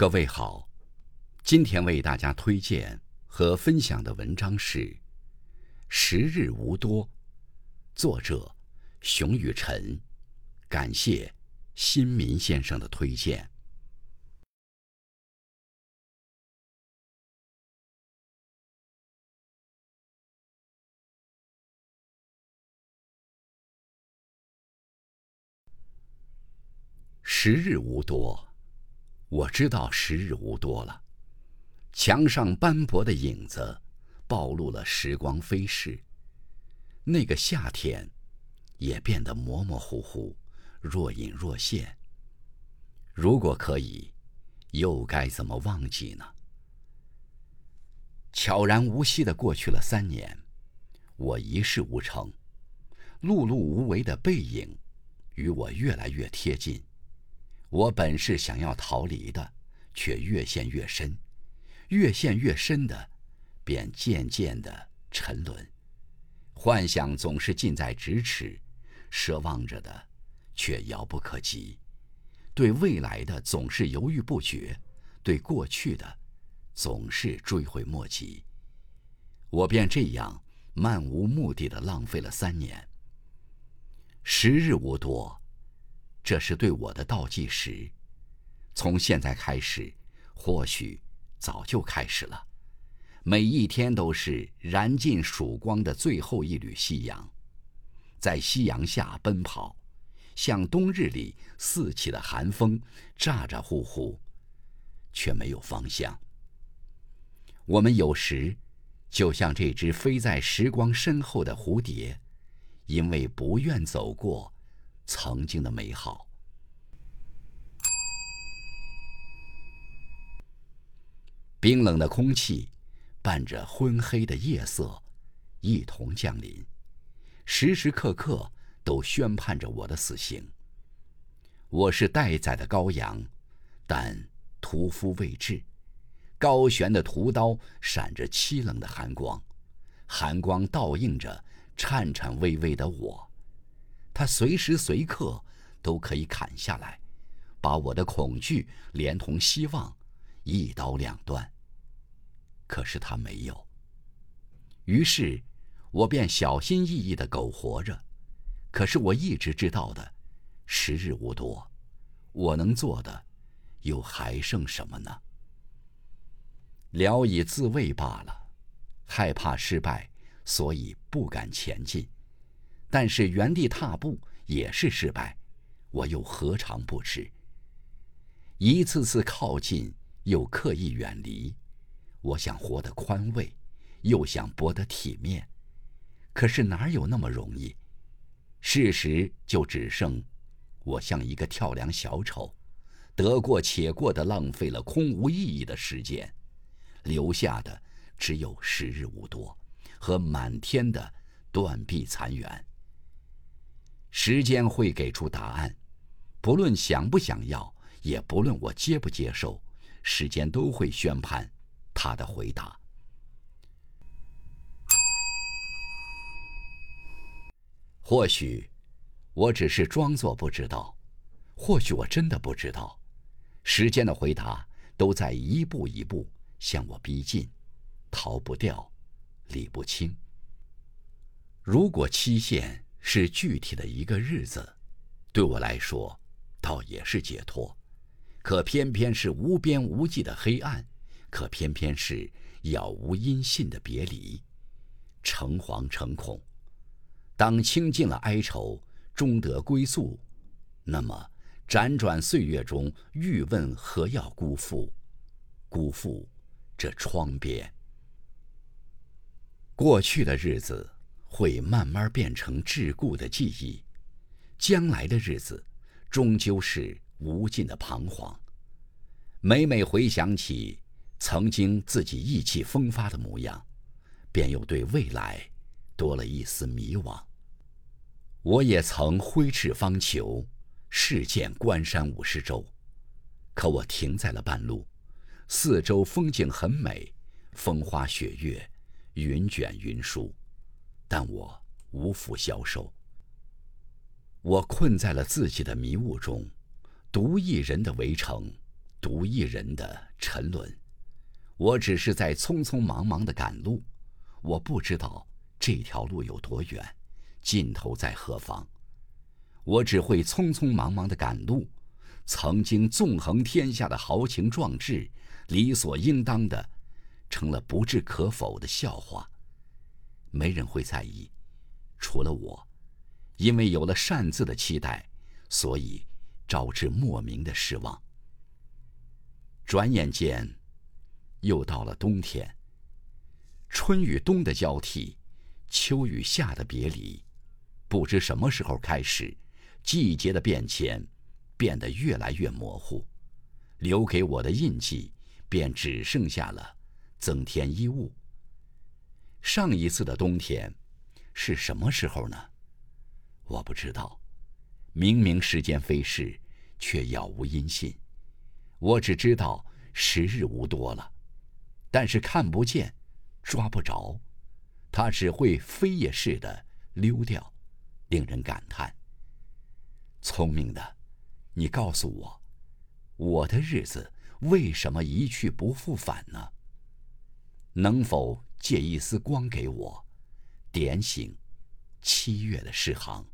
各位好，今天为大家推荐和分享的文章是《时日无多》，作者熊雨辰，感谢新民先生的推荐。时日无多。我知道时日无多了，墙上斑驳的影子暴露了时光飞逝。那个夏天，也变得模模糊糊、若隐若现。如果可以，又该怎么忘记呢？悄然无息的过去了三年，我一事无成，碌碌无为的背影与我越来越贴近。我本是想要逃离的，却越陷越深，越陷越深的，便渐渐的沉沦。幻想总是近在咫尺，奢望着的，却遥不可及。对未来的总是犹豫不决，对过去的，总是追悔莫及。我便这样漫无目的的浪费了三年。时日无多。这是对我的倒计时，从现在开始，或许早就开始了。每一天都是燃尽曙光的最后一缕夕阳，在夕阳下奔跑，像冬日里四起的寒风，咋咋呼呼，却没有方向。我们有时就像这只飞在时光身后的蝴蝶，因为不愿走过。曾经的美好。冰冷的空气，伴着昏黑的夜色，一同降临，时时刻刻都宣判着我的死刑。我是待宰的羔羊，但屠夫未至，高悬的屠刀闪着凄冷的寒光，寒光倒映着颤颤巍巍的我。他随时随刻都可以砍下来，把我的恐惧连同希望一刀两断。可是他没有。于是，我便小心翼翼的苟活着。可是我一直知道的，时日无多，我能做的又还剩什么呢？聊以自慰罢了。害怕失败，所以不敢前进。但是原地踏步也是失败，我又何尝不知？一次次靠近，又刻意远离。我想活得宽慰，又想博得体面，可是哪有那么容易？事实就只剩，我像一个跳梁小丑，得过且过的浪费了空无意义的时间，留下的只有时日无多和满天的断壁残垣。时间会给出答案，不论想不想要，也不论我接不接受，时间都会宣判他的回答。或许我只是装作不知道，或许我真的不知道。时间的回答都在一步一步向我逼近，逃不掉，理不清。如果期限。是具体的一个日子，对我来说，倒也是解脱。可偏偏是无边无际的黑暗，可偏偏是杳无音信的别离，诚惶诚恐。当倾尽了哀愁，终得归宿，那么辗转岁月中，欲问何要辜负？辜负这窗边。过去的日子。会慢慢变成桎梏的记忆，将来的日子，终究是无尽的彷徨。每每回想起曾经自己意气风发的模样，便又对未来多了一丝迷惘。我也曾挥斥方遒，试剑关山五十州，可我停在了半路。四周风景很美，风花雪月，云卷云舒。但我无福消受，我困在了自己的迷雾中，独一人的围城，独一人的沉沦。我只是在匆匆忙忙的赶路，我不知道这条路有多远，尽头在何方。我只会匆匆忙忙的赶路，曾经纵横天下的豪情壮志，理所应当的，成了不置可否的笑话。没人会在意，除了我，因为有了擅自的期待，所以招致莫名的失望。转眼间。又到了冬天。春与冬的交替，秋与夏的别离，不知什么时候开始，季节的变迁变得越来越模糊，留给我的印记便只剩下了增添衣物。上一次的冬天是什么时候呢？我不知道。明明时间飞逝，却杳无音信。我只知道时日无多了。但是看不见，抓不着，它只会飞也似的溜掉，令人感叹。聪明的，你告诉我，我的日子为什么一去不复返呢？能否借一丝光给我，点醒七月的诗行？